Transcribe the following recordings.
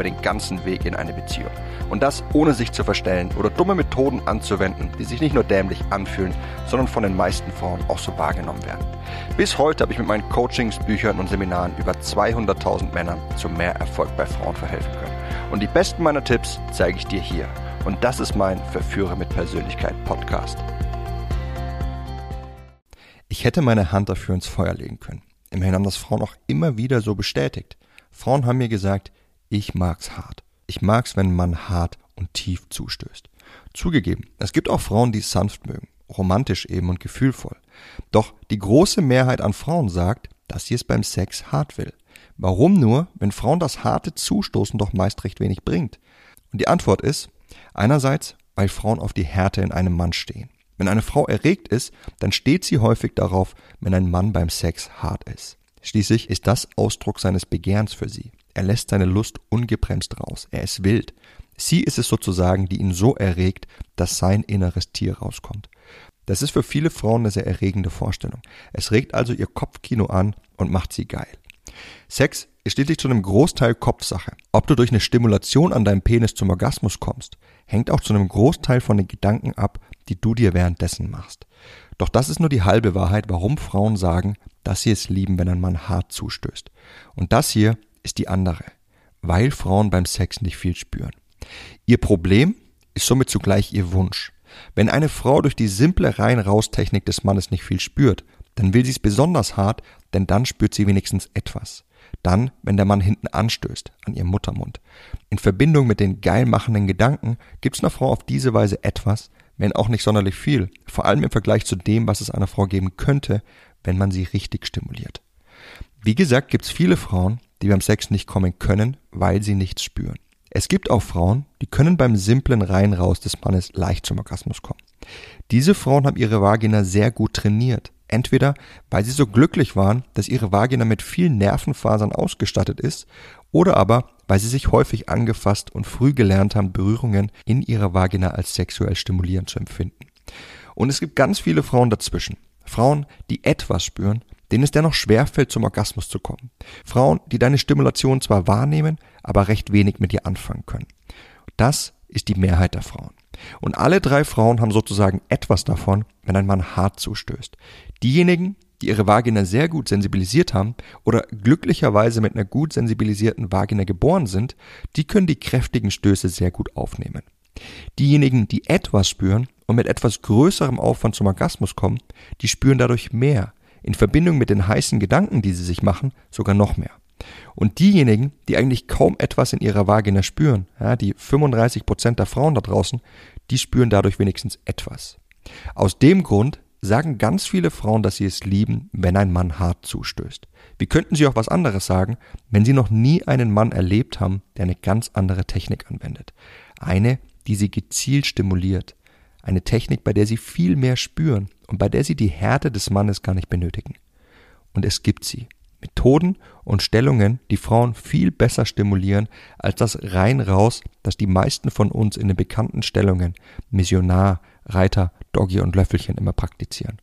über den ganzen Weg in eine Beziehung. Und das ohne sich zu verstellen oder dumme Methoden anzuwenden, die sich nicht nur dämlich anfühlen, sondern von den meisten Frauen auch so wahrgenommen werden. Bis heute habe ich mit meinen Coachings, Büchern und Seminaren über 200.000 Männern zu mehr Erfolg bei Frauen verhelfen können. Und die besten meiner Tipps zeige ich dir hier. Und das ist mein Verführer mit Persönlichkeit Podcast. Ich hätte meine Hand dafür ins Feuer legen können. Immerhin haben das Frauen auch immer wieder so bestätigt. Frauen haben mir gesagt, ich mag's hart. Ich mag's, wenn man hart und tief zustößt. Zugegeben, es gibt auch Frauen, die es sanft mögen, romantisch eben und gefühlvoll. Doch die große Mehrheit an Frauen sagt, dass sie es beim Sex hart will. Warum nur, wenn Frauen das harte Zustoßen doch meist recht wenig bringt? Und die Antwort ist, einerseits, weil Frauen auf die Härte in einem Mann stehen. Wenn eine Frau erregt ist, dann steht sie häufig darauf, wenn ein Mann beim Sex hart ist. Schließlich ist das Ausdruck seines Begehrens für sie. Er lässt seine Lust ungebremst raus. Er ist wild. Sie ist es sozusagen, die ihn so erregt, dass sein inneres Tier rauskommt. Das ist für viele Frauen eine sehr erregende Vorstellung. Es regt also ihr Kopfkino an und macht sie geil. Sex ist schließlich zu einem Großteil Kopfsache. Ob du durch eine Stimulation an deinem Penis zum Orgasmus kommst, hängt auch zu einem Großteil von den Gedanken ab, die du dir währenddessen machst. Doch das ist nur die halbe Wahrheit, warum Frauen sagen, dass sie es lieben, wenn ein Mann hart zustößt. Und das hier ist die andere, weil Frauen beim Sex nicht viel spüren. Ihr Problem ist somit zugleich ihr Wunsch. Wenn eine Frau durch die simple Rein-Raus-Technik des Mannes nicht viel spürt, dann will sie es besonders hart, denn dann spürt sie wenigstens etwas. Dann, wenn der Mann hinten anstößt, an ihrem Muttermund. In Verbindung mit den geil machenden Gedanken gibt es einer Frau auf diese Weise etwas, wenn auch nicht sonderlich viel, vor allem im Vergleich zu dem, was es einer Frau geben könnte, wenn man sie richtig stimuliert. Wie gesagt, gibt es viele Frauen, die beim Sex nicht kommen können, weil sie nichts spüren. Es gibt auch Frauen, die können beim simplen Rein raus des Mannes leicht zum Orgasmus kommen. Diese Frauen haben ihre Vagina sehr gut trainiert. Entweder weil sie so glücklich waren, dass ihre Vagina mit vielen Nervenfasern ausgestattet ist, oder aber weil sie sich häufig angefasst und früh gelernt haben, Berührungen in ihrer Vagina als sexuell stimulierend zu empfinden. Und es gibt ganz viele Frauen dazwischen. Frauen, die etwas spüren, denen es dennoch schwerfällt, zum Orgasmus zu kommen. Frauen, die deine Stimulation zwar wahrnehmen, aber recht wenig mit dir anfangen können. Das ist die Mehrheit der Frauen. Und alle drei Frauen haben sozusagen etwas davon, wenn ein Mann hart zustößt. Diejenigen, die ihre Vagina sehr gut sensibilisiert haben oder glücklicherweise mit einer gut sensibilisierten Vagina geboren sind, die können die kräftigen Stöße sehr gut aufnehmen. Diejenigen, die etwas spüren und mit etwas größerem Aufwand zum Orgasmus kommen, die spüren dadurch mehr, in Verbindung mit den heißen Gedanken, die sie sich machen, sogar noch mehr. Und diejenigen, die eigentlich kaum etwas in ihrer Vagina spüren, ja, die 35 Prozent der Frauen da draußen, die spüren dadurch wenigstens etwas. Aus dem Grund sagen ganz viele Frauen, dass sie es lieben, wenn ein Mann hart zustößt. Wie könnten sie auch was anderes sagen, wenn sie noch nie einen Mann erlebt haben, der eine ganz andere Technik anwendet? Eine, die sie gezielt stimuliert. Eine Technik, bei der sie viel mehr spüren und bei der sie die Härte des Mannes gar nicht benötigen. Und es gibt sie. Methoden und Stellungen, die Frauen viel besser stimulieren als das rein raus, das die meisten von uns in den bekannten Stellungen Missionar, Reiter, Doggy und Löffelchen immer praktizieren.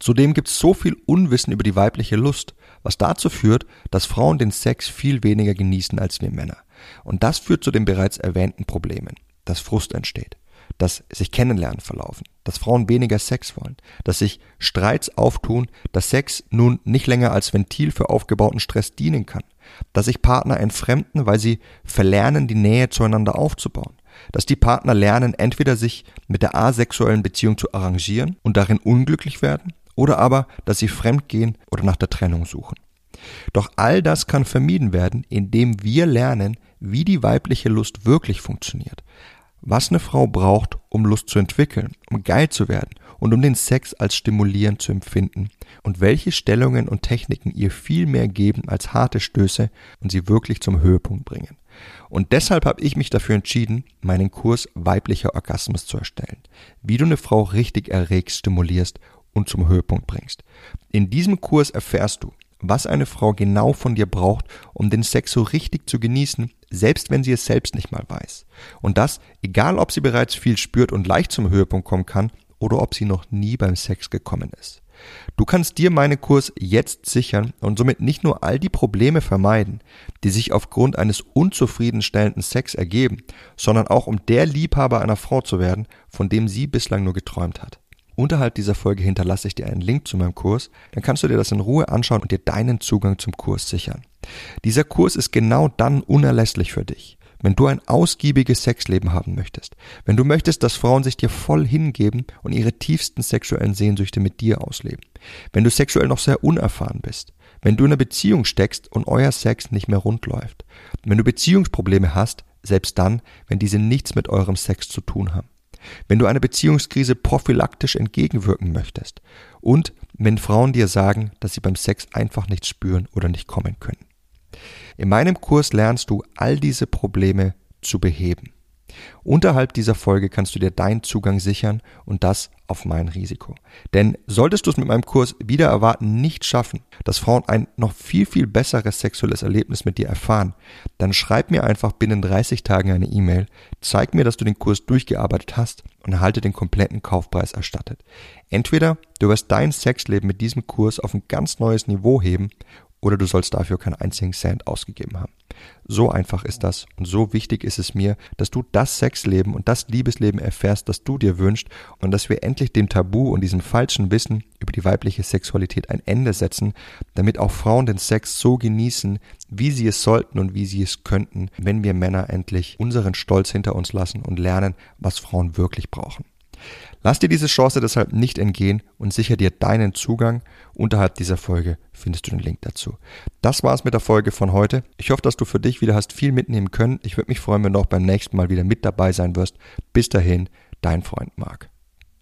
Zudem gibt es so viel Unwissen über die weibliche Lust, was dazu führt, dass Frauen den Sex viel weniger genießen als wir Männer. Und das führt zu den bereits erwähnten Problemen, dass Frust entsteht dass sich Kennenlernen verlaufen, dass Frauen weniger Sex wollen, dass sich Streits auftun, dass Sex nun nicht länger als Ventil für aufgebauten Stress dienen kann, dass sich Partner entfremden, weil sie verlernen, die Nähe zueinander aufzubauen, dass die Partner lernen, entweder sich mit der asexuellen Beziehung zu arrangieren und darin unglücklich werden, oder aber, dass sie fremdgehen oder nach der Trennung suchen. Doch all das kann vermieden werden, indem wir lernen, wie die weibliche Lust wirklich funktioniert, was eine Frau braucht, um Lust zu entwickeln, um geil zu werden und um den Sex als stimulierend zu empfinden und welche Stellungen und Techniken ihr viel mehr geben als harte Stöße und sie wirklich zum Höhepunkt bringen. Und deshalb habe ich mich dafür entschieden, meinen Kurs weiblicher Orgasmus zu erstellen. Wie du eine Frau richtig erregst, stimulierst und zum Höhepunkt bringst. In diesem Kurs erfährst du, was eine Frau genau von dir braucht, um den Sex so richtig zu genießen, selbst wenn sie es selbst nicht mal weiß. Und das, egal ob sie bereits viel spürt und leicht zum Höhepunkt kommen kann oder ob sie noch nie beim Sex gekommen ist. Du kannst dir meinen Kurs jetzt sichern und somit nicht nur all die Probleme vermeiden, die sich aufgrund eines unzufriedenstellenden Sex ergeben, sondern auch um der Liebhaber einer Frau zu werden, von dem sie bislang nur geträumt hat. Unterhalb dieser Folge hinterlasse ich dir einen Link zu meinem Kurs, dann kannst du dir das in Ruhe anschauen und dir deinen Zugang zum Kurs sichern. Dieser Kurs ist genau dann unerlässlich für dich. Wenn du ein ausgiebiges Sexleben haben möchtest, wenn du möchtest, dass Frauen sich dir voll hingeben und ihre tiefsten sexuellen Sehnsüchte mit dir ausleben, wenn du sexuell noch sehr unerfahren bist, wenn du in einer Beziehung steckst und euer Sex nicht mehr rund läuft, wenn du Beziehungsprobleme hast, selbst dann, wenn diese nichts mit eurem Sex zu tun haben wenn du einer Beziehungskrise prophylaktisch entgegenwirken möchtest und wenn Frauen dir sagen, dass sie beim Sex einfach nichts spüren oder nicht kommen können. In meinem Kurs lernst du all diese Probleme zu beheben. Unterhalb dieser Folge kannst du dir deinen Zugang sichern und das auf mein Risiko. Denn solltest du es mit meinem Kurs wieder erwarten nicht schaffen, dass Frauen ein noch viel, viel besseres sexuelles Erlebnis mit dir erfahren, dann schreib mir einfach binnen 30 Tagen eine E-Mail, zeig mir, dass du den Kurs durchgearbeitet hast und erhalte den kompletten Kaufpreis erstattet. Entweder du wirst dein Sexleben mit diesem Kurs auf ein ganz neues Niveau heben oder du sollst dafür keinen einzigen Cent ausgegeben haben. So einfach ist das und so wichtig ist es mir, dass du das Sexleben und das Liebesleben erfährst, das du dir wünschst und dass wir endlich dem Tabu und diesem falschen Wissen über die weibliche Sexualität ein Ende setzen, damit auch Frauen den Sex so genießen, wie sie es sollten und wie sie es könnten, wenn wir Männer endlich unseren Stolz hinter uns lassen und lernen, was Frauen wirklich brauchen. Lass dir diese Chance deshalb nicht entgehen und sicher dir deinen Zugang. Unterhalb dieser Folge findest du den Link dazu. Das war's mit der Folge von heute. Ich hoffe, dass du für dich wieder hast viel mitnehmen können. Ich würde mich freuen, wenn du auch beim nächsten Mal wieder mit dabei sein wirst. Bis dahin, dein Freund Marc.